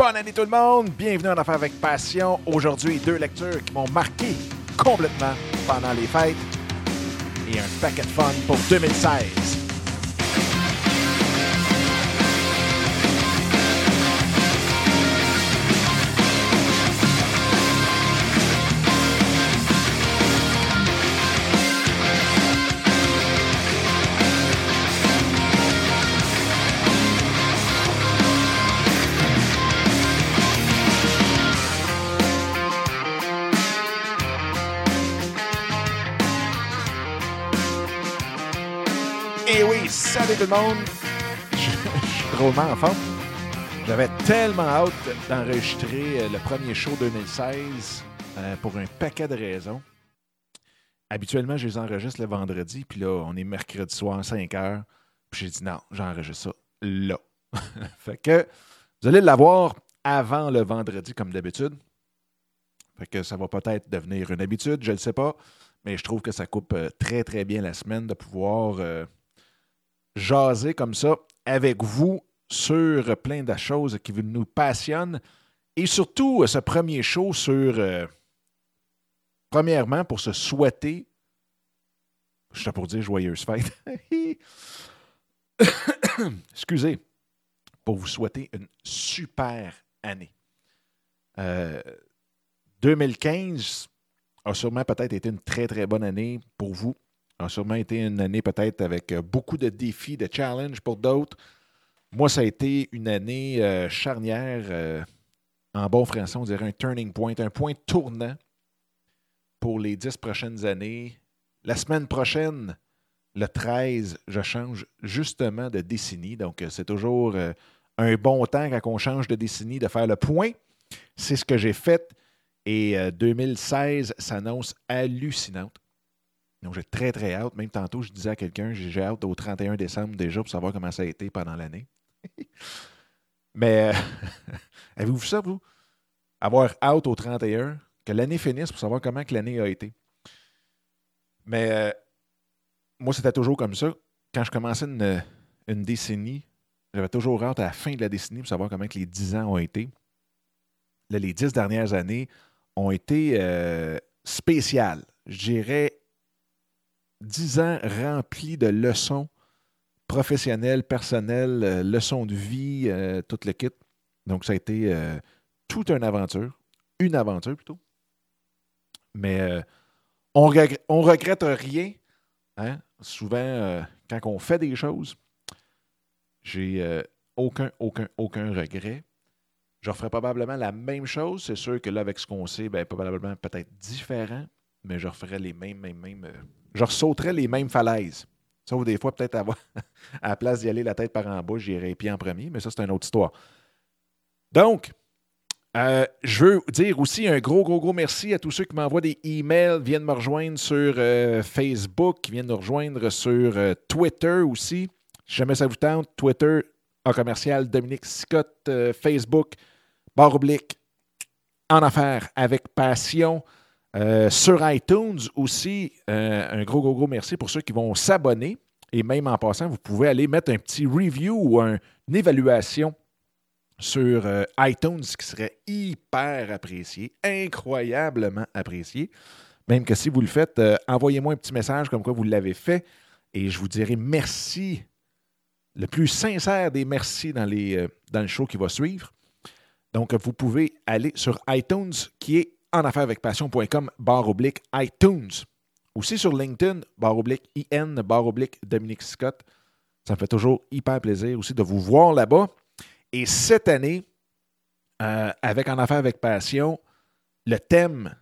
Bonne année tout le monde! Bienvenue en Affaires avec Passion. Aujourd'hui, deux lectures qui m'ont marqué complètement pendant les fêtes et un paquet de fun pour 2016. Tout le monde! Je, suis drôlement en forme. J'avais tellement hâte d'enregistrer euh, le premier show 2016 euh, pour un paquet de raisons. Habituellement, je les enregistre le vendredi, puis là, on est mercredi soir, 5 heures. Puis j'ai dit non, j'enregistre ça là. fait que vous allez l'avoir avant le vendredi, comme d'habitude. Fait que ça va peut-être devenir une habitude, je ne sais pas. Mais je trouve que ça coupe euh, très, très bien la semaine de pouvoir jaser comme ça avec vous sur plein de choses qui nous passionnent. Et surtout, euh, ce premier show sur, euh, premièrement, pour se souhaiter, je suis pour dire joyeuse fête. Excusez, pour vous souhaiter une super année. Euh, 2015 a sûrement peut-être été une très, très bonne année pour vous. A sûrement été une année peut-être avec euh, beaucoup de défis, de challenges pour d'autres. Moi, ça a été une année euh, charnière. euh, en bon français, on dirait un turning point, un point tournant pour les dix prochaines années. La semaine prochaine, le 13, je change justement de décennie. Donc, c'est toujours un bon temps quand on change de décennie de faire le point. C'est ce que j'ai fait. Et euh, 2016 s'annonce hallucinante. Donc, j'ai très, très hâte. Même tantôt, je disais à quelqu'un, j'ai hâte au 31 décembre déjà pour savoir comment ça a été pendant l'année. Mais euh, avez-vous vu ça, vous? Avoir hâte au 31, que l'année finisse pour savoir comment que l'année a été. Mais euh, moi, c'était toujours comme ça. Quand je commençais une, une décennie, j'avais toujours hâte à la fin de la décennie pour savoir comment que les 10 ans ont été. Là, les 10 dernières années ont été euh, spéciales. Je dirais 10 ans remplis de leçons professionnelles, personnelles, euh, leçons de vie, euh, tout le kit. Donc, ça a été euh, toute une aventure. Une aventure plutôt. Mais on, regrette, on regrette rien. hein. Souvent, quand on fait des choses, j'ai aucun, aucun, aucun regret. Je referai probablement la même chose. C'est sûr que là, avec ce qu'on sait, ben, probablement peut-être différent, mais je referai les mêmes, mêmes, mêmes. Je ressauterai les mêmes falaises. Sauf des fois, peut-être avoir, à la place d'y aller la tête par en bas, j'irai les pieds en premier, mais ça, c'est une autre histoire. Donc, euh, je veux dire aussi un gros, gros, gros merci à tous ceux qui m'envoient des emails, viennent me rejoindre sur euh, Facebook, qui viennent nous rejoindre sur euh, Twitter aussi. Si jamais ça vous tente, Twitter en commercial Dominique Scott, euh, Facebook, barre oblique, en affaires avec passion. Euh, sur iTunes aussi, euh, un gros, gros, gros merci pour ceux qui vont s'abonner. Et même en passant, vous pouvez aller mettre un petit review ou un- une évaluation sur euh, iTunes qui serait hyper apprécié, incroyablement apprécié. Même que si vous le faites, envoyez-moi un petit message comme quoi vous l'avez fait et je vous dirai merci, le plus sincère des merci dans, les, dans le show qui va suivre. Donc, vous pouvez aller sur iTunes qui est en affaires avec passion.com, barre oblique iTunes. Aussi sur LinkedIn, barre oblique IN, barre oblique Dominique Scott. Ça me fait toujours hyper plaisir aussi de vous voir là-bas. Et cette année, euh, avec En Affaires avec Passion, le thème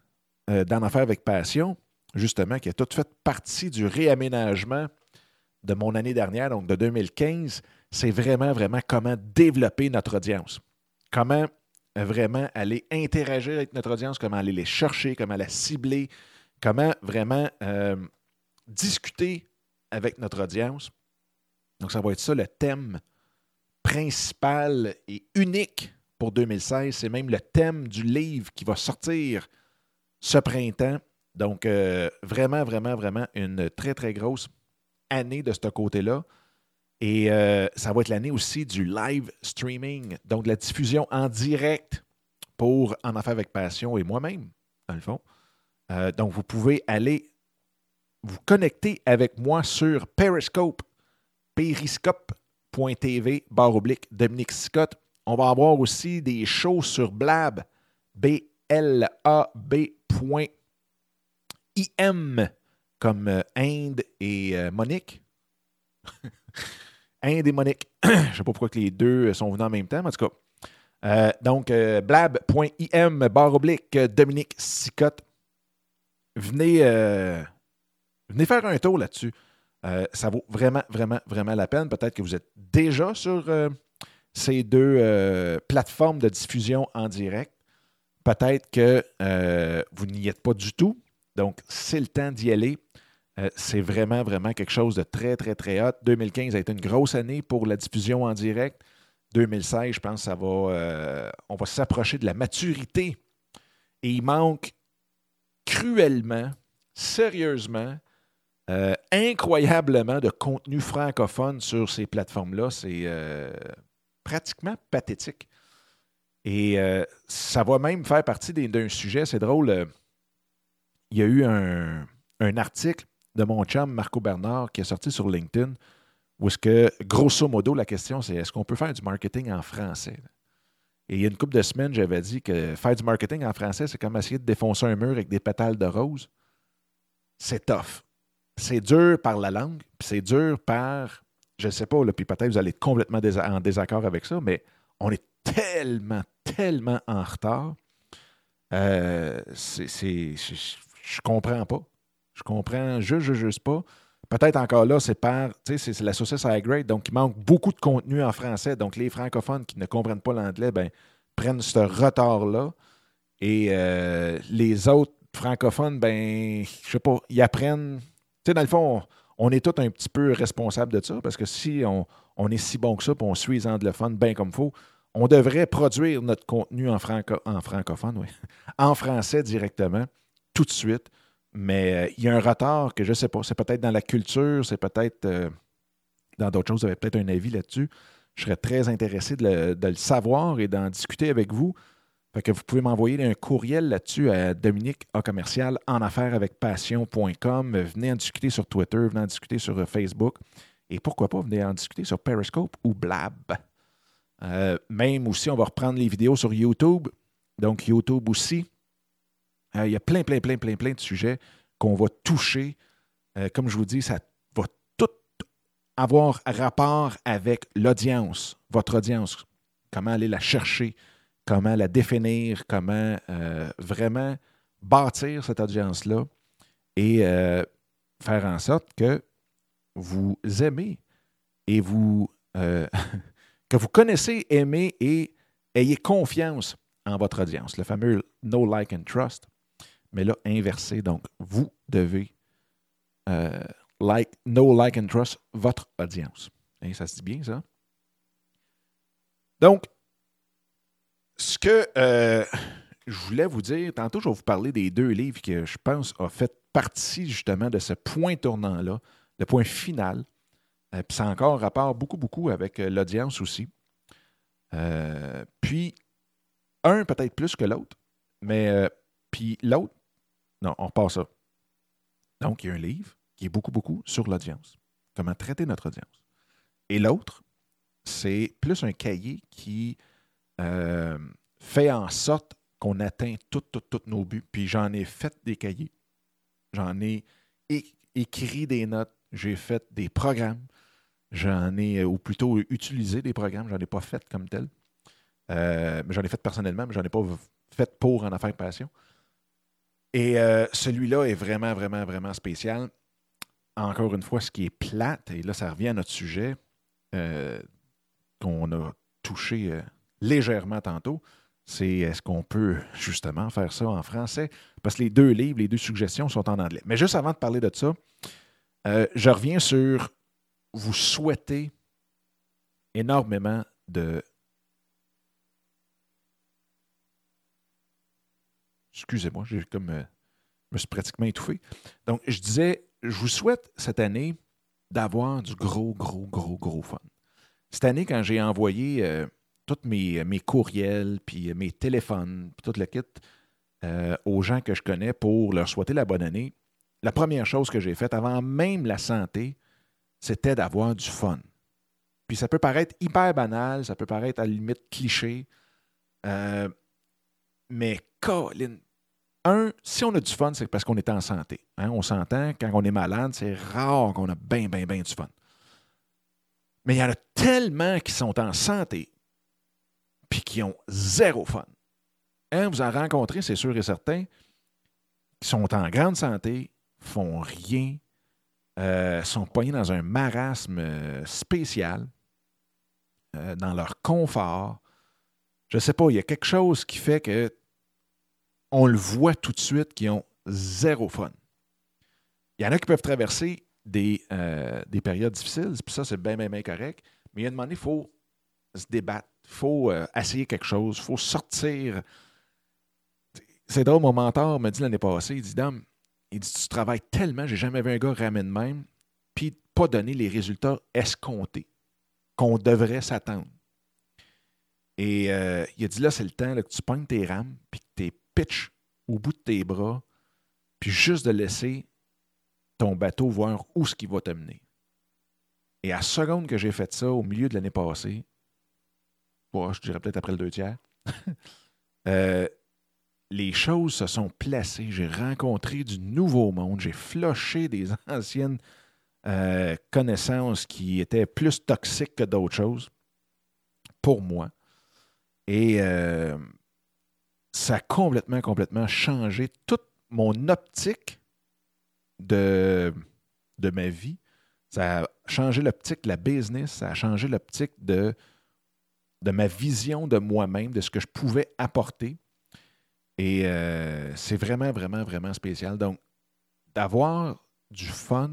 euh, d'En Affaires avec Passion, justement, qui a tout fait partie du réaménagement de mon année dernière, donc de 2015, c'est vraiment, vraiment comment développer notre audience. Comment vraiment aller interagir avec notre audience, comment aller les chercher, comment la cibler, comment vraiment euh, discuter avec notre audience. Donc, ça va être ça le thème principal et unique pour 2016. C'est même le thème du livre qui va sortir ce printemps. Donc, euh, vraiment, vraiment, vraiment une très, très grosse année de ce côté-là. Et euh, ça va être l'année aussi du live streaming, donc la diffusion en direct pour En Affaires avec Passion et moi-même, dans le fond. Euh, donc, vous pouvez aller vous connecter avec moi sur Periscope, periscope.tv, barre oblique, Dominique Scott. On va avoir aussi des shows sur Blab, B-L-A-B.im, comme euh, Inde et Monique. Inde et Monique. Je ne sais pas pourquoi que les deux sont venus en même temps, mais en tout cas. Euh, donc, euh, blab.im, barre oblique, Dominique Sicotte. Venez, euh, venez faire un tour là-dessus. ça vaut vraiment, vraiment, vraiment la peine. Peut-être que vous êtes déjà sur ces deux plateformes de diffusion en direct. Peut-être que vous n'y êtes pas du tout. Donc, c'est le temps d'y aller. Euh, c'est vraiment, vraiment quelque chose de très, très, très hot. 2015 a été une grosse année pour la diffusion en direct. 2016, je pense, ça va, euh, on va s'approcher de la maturité. Et il manque cruellement, sérieusement, euh, incroyablement de contenu francophone sur ces plateformes-là. C'est pratiquement pathétique. Et ça va même faire partie d'un sujet, c'est drôle. il y a eu un, un article de mon chum Marco Bernard qui est sorti sur LinkedIn, où est-ce que, grosso modo, la question c'est est-ce qu'on peut faire du marketing en français? Et il y a une couple de semaines, j'avais dit que faire du marketing en français, c'est comme essayer de défoncer un mur avec des pétales de rose. C'est tough. C'est dur par la langue, puis c'est dur par, je ne sais pas, puis peut-être vous allez être complètement en désaccord avec ça, mais on est tellement, tellement en retard. Euh, c'est, je comprends pas. Je comprends juste, juste, juste pas. Peut-être encore là, c'est par, tu sais, c'est la saucisse high grade, donc il manque beaucoup de contenu en français. Donc les francophones qui ne comprennent pas l'anglais, ben, prennent ce retard-là. Et euh, les autres francophones, ben, je sais pas, ils apprennent. Tu sais, dans le fond, on, est tous un petit peu responsables de ça, parce que si on, est si bon que ça, puis on suit les anglophones bien comme il faut, on devrait produire notre contenu en, en francophone, oui, en français directement, tout de suite. Mais euh, il y a un retard que je ne sais pas. C'est peut-être dans la culture, c'est peut-être euh, dans d'autres choses. Vous avez peut-être un avis là-dessus. Je serais très intéressé de le, savoir et d'en discuter avec vous. Fait que vous pouvez m'envoyer un courriel là-dessus à Dominique commercial en affaires avec passion.com. Venez en discuter sur Twitter, venez en discuter sur euh, Facebook. Et pourquoi pas, venez en discuter sur Periscope ou Blab. même aussi, on va reprendre les vidéos sur YouTube. Donc, YouTube aussi. Euh, il y a plein, plein, plein, plein, plein de sujets qu'on va toucher. Euh, comme je vous dis, ça va tout avoir rapport avec l'audience, votre audience. Comment aller la chercher, comment la définir, comment euh, vraiment bâtir cette audience-là et faire en sorte que vous aimez et vous que vous connaissez, aimez et ayez confiance en votre audience. Le fameux no like and trust mais là, inversé. Donc, vous devez euh, like, no like and trust votre audience. Hein, ça se dit bien, ça? Donc, ce que euh, je voulais vous dire, tantôt, je vais vous parler des deux livres que je pense ont fait partie justement de ce point tournant-là, le point final. Euh, puis ça a encore rapport beaucoup, beaucoup avec l'audience aussi. puis, un peut-être plus que l'autre, mais puis l'autre, non, on repart ça. Donc, il y a un livre qui est beaucoup, beaucoup sur l'audience. Comment traiter notre audience. Et l'autre, c'est plus un cahier qui euh, fait en sorte qu'on atteint tous nos buts. Puis j'en ai fait des cahiers. J'en ai écrit des notes. J'ai fait des programmes. J'en ai, ou plutôt utilisé des programmes. J'en ai pas fait comme tel. Euh, j'en ai fait personnellement, mais j'en ai pas fait pour en affaires passion. Et euh, celui-là est vraiment, vraiment, vraiment spécial. Encore une fois, ce qui est plate, et là, ça revient à notre sujet euh, qu'on a touché euh, légèrement tantôt, c'est est-ce qu'on peut justement faire ça en français? Parce que les deux livres, les deux suggestions sont en anglais. Mais juste avant de parler de ça, je reviens sur vous souhaitez énormément de Excusez-moi, j'ai comme. Euh, me suis pratiquement étouffé. Donc, je disais, je vous souhaite cette année d'avoir du gros, gros, gros, gros fun. Cette année, quand j'ai envoyé euh, tous mes, mes, courriels, puis mes téléphones, puis tout le kit euh, aux gens que je connais pour leur souhaiter la bonne année, la première chose que j'ai faite avant même la santé, c'était d'avoir du fun. Puis ça peut paraître hyper banal, ça peut paraître à la limite cliché, euh, mais Colin, un, si on a du fun, c'est parce qu'on est en santé. Hein. On s'entend, quand on est malade, c'est rare qu'on a bien, bien, bien du fun. Mais il y en a tellement qui sont en santé, puis qui ont zéro fun. Hein, vous en rencontrez, c'est sûr et certain, qui sont en grande santé, font rien, euh, sont poignés dans un marasme euh, spécial, euh, dans leur confort. Je ne sais pas, il y a quelque chose qui fait que on le voit tout de suite qu'ils ont zéro fun. Il y en a qui peuvent traverser des, des périodes difficiles, puis ça, c'est bien, bien, bien correct. Mais il y a un moment il faut se débattre, il faut essayer quelque chose, il faut sortir. C'est drôle, mon mentor m'a dit l'année passée, il dit, Dame, il dit Tu travailles tellement, j'ai jamais vu un gars ramène même, puis pas donner les résultats escomptés qu'on devrait s'attendre. Et euh, il a dit là, c'est le temps que tu pognes tes rames, puis que tu pitch au bout de tes bras, puis juste de laisser ton bateau voir où ce qui va te mener. Et à seconde que j'ai fait ça, au milieu de l'année passée, je dirais peut-être après le deux tiers, euh, les choses se sont placées. J'ai rencontré du nouveau monde. J'ai floché des anciennes euh, connaissances qui étaient plus toxiques que d'autres choses pour moi. Et euh, ça a complètement, complètement changé toute mon optique de, de ma vie. Ça a changé l'optique de la business, ça a changé l'optique de, de ma vision de moi-même, de ce que je pouvais apporter. Et euh, c'est vraiment, vraiment, vraiment spécial. Donc, d'avoir du fun,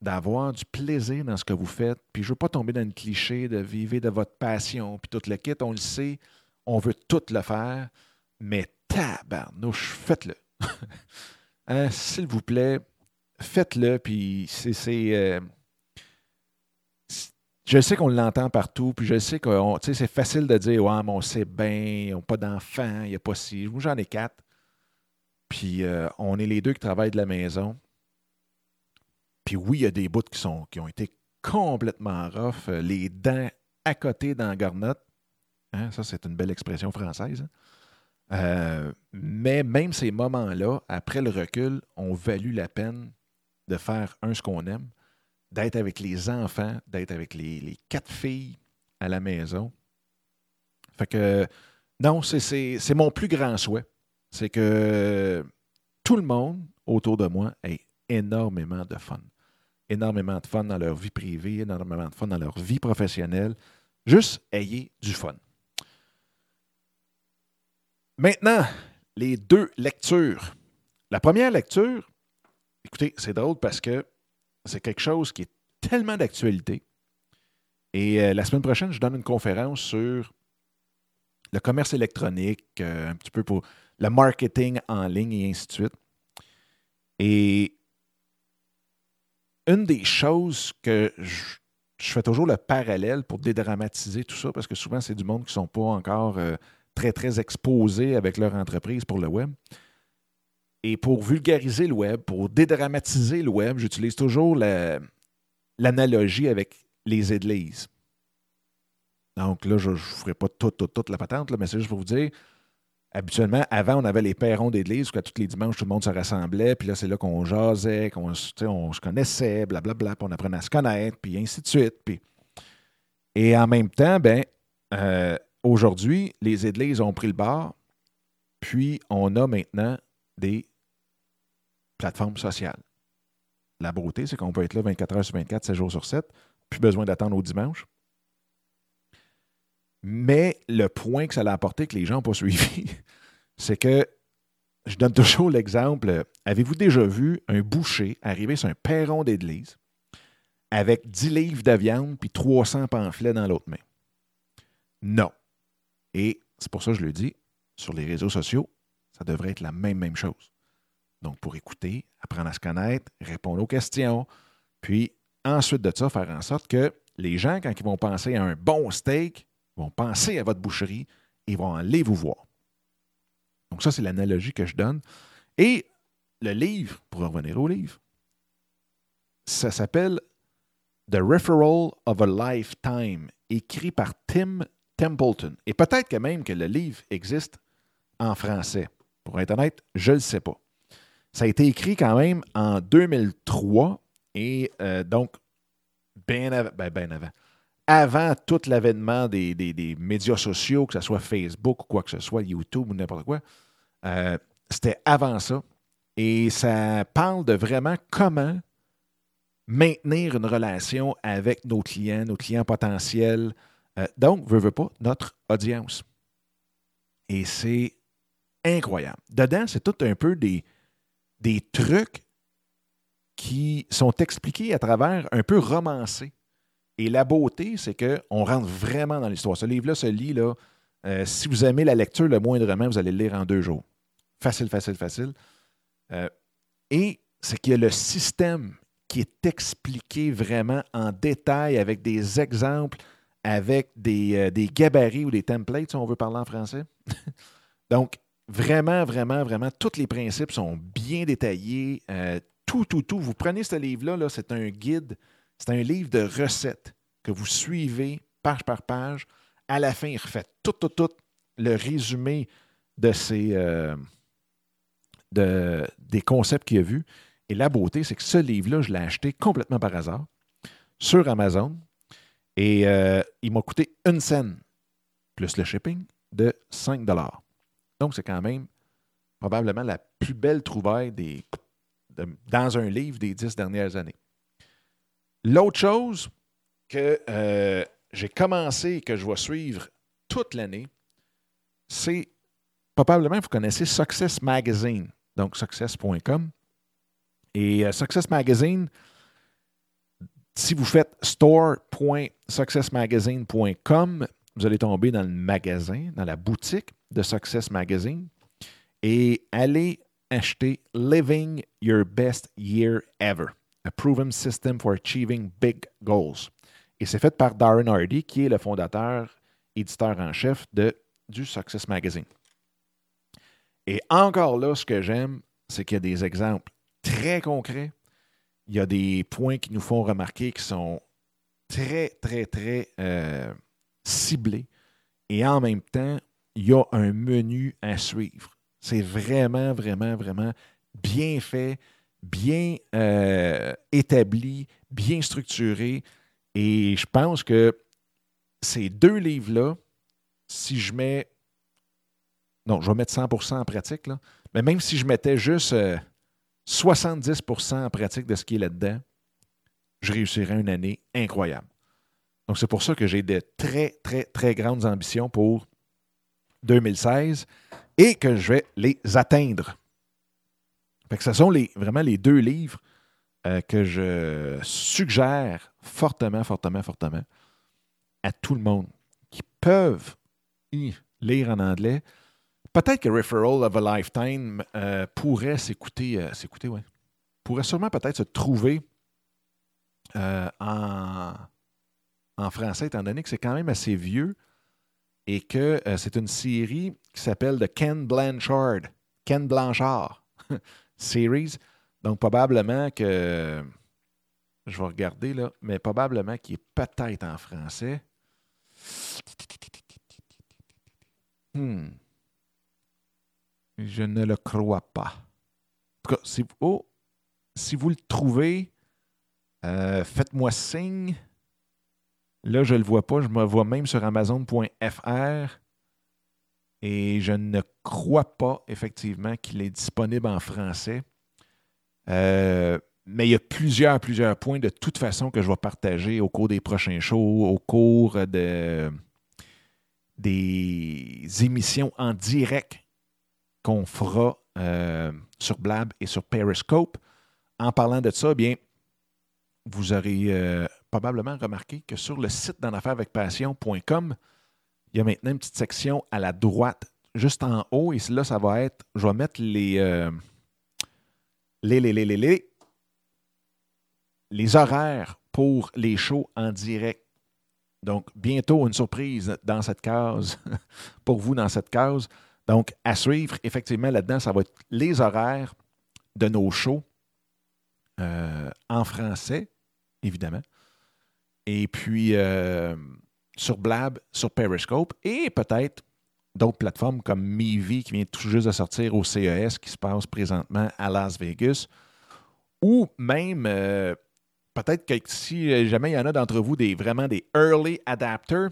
d'avoir du plaisir dans ce que vous faites, puis je ne veux pas tomber dans le cliché de vivre de votre passion, puis tout le kit, on le sait, on veut tout le faire, mais tabarnouche, faites-le. Hein, s'il vous plaît, faites-le, puis c'est... Euh, je sais qu'on l'entend partout, puis je sais que c'est facile de dire Ouais, mais on sait bien, ils n'ont pas d'enfants, il n'y a pas si. Moi, j'en ai quatre. Puis euh, on est les deux qui travaillent de la maison. Puis oui, il y a des bouts qui, sont, qui ont été complètement rough. Euh, les dents à côté dans la garnotte. Hein, ça, c'est une belle expression française. Hein. Euh, mais même ces moments-là, après le recul, ont valu la peine de faire un ce qu'on aime d'être avec les enfants, d'être avec les, quatre filles à la maison. Fait que, non, c'est mon plus grand souhait. C'est que tout le monde autour de moi ait énormément de fun. Énormément de fun dans leur vie privée, énormément de fun dans leur vie professionnelle. Juste ayez du fun. Maintenant, les deux lectures. La première lecture, écoutez, c'est drôle parce que c'est quelque chose qui est tellement d'actualité. Et euh, la semaine prochaine, je donne une conférence sur le commerce électronique, euh, un petit peu pour le marketing en ligne et ainsi de suite. Et une des choses que je, fais toujours le parallèle pour dédramatiser tout ça, parce que souvent, c'est du monde qui ne sont pas encore euh, très, très exposés avec leur entreprise pour le web. Et pour vulgariser le web, pour dédramatiser le web, j'utilise toujours l'analogie avec les églises. Donc là, je ne ferai pas toute, toute, toute la patente, mais c'est juste pour vous dire, habituellement, avant, on avait les perrons d'église, où tous les dimanches, tout le monde se rassemblait, puis là, c'est là qu'on jasait, qu'on on se connaissait, blablabla, puis on apprenait à se connaître, puis ainsi de suite. Puis... Et en même temps, ben, euh, aujourd'hui, les églises ont pris le bar, puis on a maintenant des plateforme sociale. La beauté, c'est qu'on peut être là 24 heures sur 24, 7 jours sur 7, plus besoin d'attendre au dimanche. Mais le point que ça a apporté que les gens n'ont pas suivi, c'est que je donne toujours l'exemple. Avez-vous déjà vu un boucher arriver sur un perron d'église avec 10 livres de viande puis 300 pamphlets dans l'autre main? Non. Et c'est pour ça que je le dis, sur les réseaux sociaux, ça devrait être la même, même chose. Donc, pour écouter, apprendre à se connaître, répondre aux questions, puis ensuite de ça, faire en sorte que les gens, quand ils vont penser à un bon steak, vont penser à votre boucherie et vont aller vous voir. Donc ça, c'est l'analogie que je donne. Et le livre, pour revenir au livre, ça s'appelle The Referral of a Lifetime, écrit par Tim Templeton. Et peut-être que même que le livre existe en français. Pour être honnête, je ne le sais pas. Ça a été écrit quand même en 2003 et euh, donc bien avant, ben, ben avant. Avant tout l'avènement des, des, médias sociaux, que ce soit Facebook ou quoi que ce soit, YouTube ou n'importe quoi, euh, c'était avant ça. Et ça parle de vraiment comment maintenir une relation avec nos clients, nos clients potentiels. Euh, donc, veut, veut pas, notre audience. Et c'est incroyable. Dedans, c'est tout un peu des, des trucs qui sont expliqués à travers un peu romancés. Et la beauté, c'est qu'on rentre vraiment dans l'histoire. Ce livre-là se lit, là, euh, si vous aimez la lecture, le moindrement, vous allez le lire en deux jours. Facile, facile, facile. Euh, et c'est qu'il y a le système qui est expliqué vraiment en détail avec des exemples, avec des, euh, des gabarits ou des templates, si on veut parler en français. Donc, vraiment, vraiment, vraiment, tous les principes sont bien détaillés. Euh, tout, tout, tout. Vous prenez ce livre-là, -là, c'est un guide, c'est un livre de recettes que vous suivez page par page. À la fin, il refait tout, tout, tout le résumé de ces, de, des concepts qu'il a vus. Et la beauté, c'est que ce livre-là, je l'ai acheté complètement par hasard sur Amazon. Et euh, il m'a coûté une scène, plus le shipping, de 5 Donc, c'est quand même probablement la plus belle trouvaille des, dans un livre des dix dernières années. L'autre chose que euh, j'ai commencé et que je vais suivre toute l'année, c'est probablement, vous connaissez Success Magazine donc success.com. Et euh, Success Magazine, si vous faites store.successmagazine.com, vous allez tomber dans le magasin, dans la boutique de Success Magazine et allez acheter Living Your Best Year Ever, a proven system for achieving big goals. Et c'est fait par Darren Hardy, qui est le fondateur, éditeur en chef de, du Success Magazine. Et encore là, ce que j'aime, c'est qu'il y a des exemples très concrets. Il y a des points qui nous font remarquer qui sont très, très, très euh, ciblés. Et en même temps, il y a un menu à suivre. C'est vraiment, vraiment, vraiment bien fait, bien euh, établi, bien structuré. Et je pense que ces deux livres-là, si je mets non, je vais mettre 100% en pratique, là. mais même si je mettais juste 70% euh, en pratique de ce qui est là-dedans, je réussirais une année incroyable. Donc, c'est pour ça que j'ai de très, très, très grandes ambitions pour 2016 et que je vais les atteindre. Fait que ce sont les, vraiment les deux livres euh, que je suggère fortement, fortement, fortement à tout le monde qui peuvent y lire en anglais. Peut-être que Referral of a Lifetime euh, pourrait s'écouter, euh. Pourrait sûrement peut-être se trouver euh, en, en, français, étant donné que c'est quand même assez vieux et que c'est une série qui s'appelle The Ken Blanchard, Ken Blanchard Series. Donc, probablement que. Je vais regarder là, mais probablement qu'il est peut-être en français. Hmm. Je ne le crois pas. En tout cas, si, oh, vous le trouvez, euh, faites-moi signe. Là, je ne le vois pas. Je me vois même sur Amazon.fr. Et je ne crois pas, effectivement, qu'il est disponible en français. Euh, mais il y a plusieurs, plusieurs points de toute façon que je vais partager au cours des prochains shows, au cours de, des émissions en direct qu'on fera euh, sur Blab et sur Periscope. En parlant de ça, bien, vous aurez euh, probablement remarqué que sur le site d'en avec passion.com, il y a maintenant une petite section à la droite, juste en haut, et là, ça va être, je vais mettre les, euh, les, les, les, les horaires pour les shows en direct. Donc, bientôt, une surprise dans cette case, pour vous dans cette case. Donc, à suivre, effectivement, là-dedans, ça va être les horaires de nos shows euh, en français, évidemment. Et puis, euh, sur Blab, sur Periscope, et peut-être d'autres plateformes comme Mivi qui vient tout juste de sortir au CES qui se passe présentement à Las Vegas. Ou même, euh, peut-être que si jamais il y en a d'entre vous des vraiment des early adapters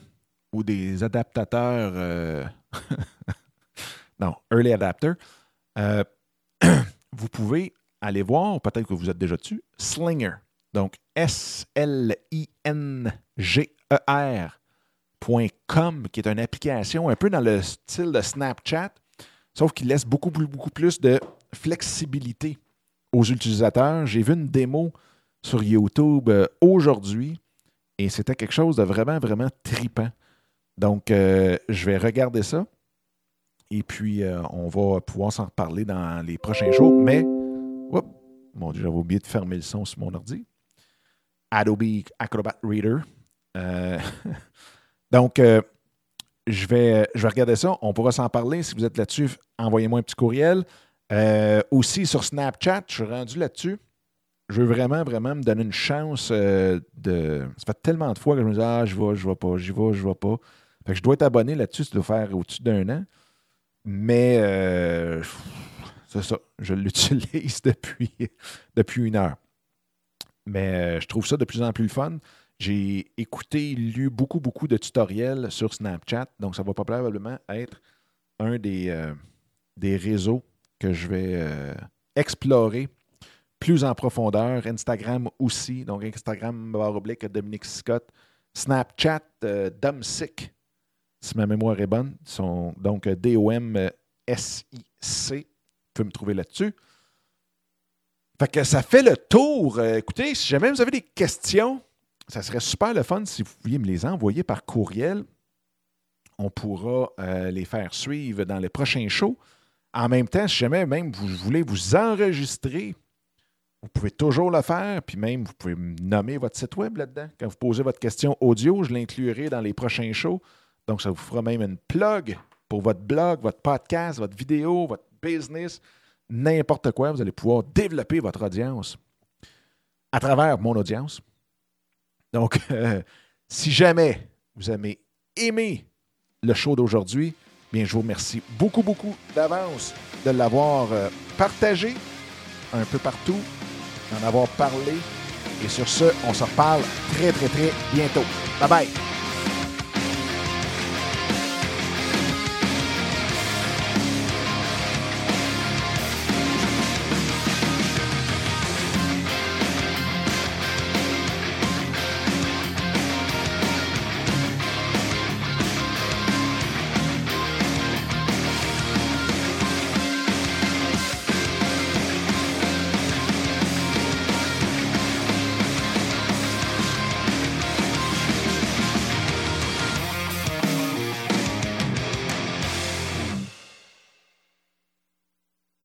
ou des adaptateurs. Non, early adapters, euh, vous pouvez aller voir, peut-être que vous êtes déjà dessus, Slinger. Donc, S-L-I-N-G-E-R.com, qui est une application un peu dans le style de Snapchat, sauf qu'il laisse beaucoup, beaucoup plus de flexibilité aux utilisateurs. J'ai vu une démo sur YouTube euh, aujourd'hui et c'était quelque chose de vraiment, vraiment tripant. Donc, euh, je vais regarder ça et puis euh, on va pouvoir s'en reparler dans les prochains jours. Mais, mon Dieu, j'avais oublié de fermer le son sur mon ordi. Adobe Acrobat Reader. donc, je, vais, je vais regarder ça. On pourra s'en parler. Si vous êtes là-dessus, envoyez-moi un petit courriel. Euh, aussi sur Snapchat, je suis rendu là-dessus. Je veux vraiment, vraiment me donner une chance euh, de. Ça fait tellement de fois que je me dis Ah, je vais, je vais pas, j'y vais, je vais pas. Fait que je dois être abonné là-dessus, ça doit faire au-dessus d'un an. Mais euh, c'est ça, je l'utilise depuis, depuis une heure. Mais je trouve ça de plus en plus fun. J'ai écouté, lu beaucoup, beaucoup de tutoriels sur Snapchat. Donc, ça va probablement être un des, des réseaux que je vais euh, explorer plus en profondeur. Instagram aussi. Donc, Instagram, barre oblique, Dominique Scott. Snapchat, euh, si ma mémoire est bonne. Sont, donc, D-O-M-S-I-C. Vous pouvez me trouver là-dessus. Fait que ça fait le tour. Euh, écoutez, si jamais vous avez des questions, ça serait super le fun si vous pouviez me les envoyer par courriel. On pourra les faire suivre dans les prochains shows. En même temps, si jamais même vous voulez vous enregistrer, vous pouvez toujours le faire, puis même vous pouvez nommer votre site web là-dedans. Quand vous posez votre question audio, je l'inclurai dans les prochains shows. Donc, ça vous fera même une plug pour votre blog, votre podcast, votre vidéo, votre business, n'importe quoi. Vous allez pouvoir développer votre audience à travers mon audience. Donc, si jamais vous avez aimé le show d'aujourd'hui, Bien, je vous remercie beaucoup, beaucoup d'avance de l'avoir euh, partagé un peu partout, d'en avoir parlé. Et sur ce, on se reparle très, très, très bientôt. Bye bye!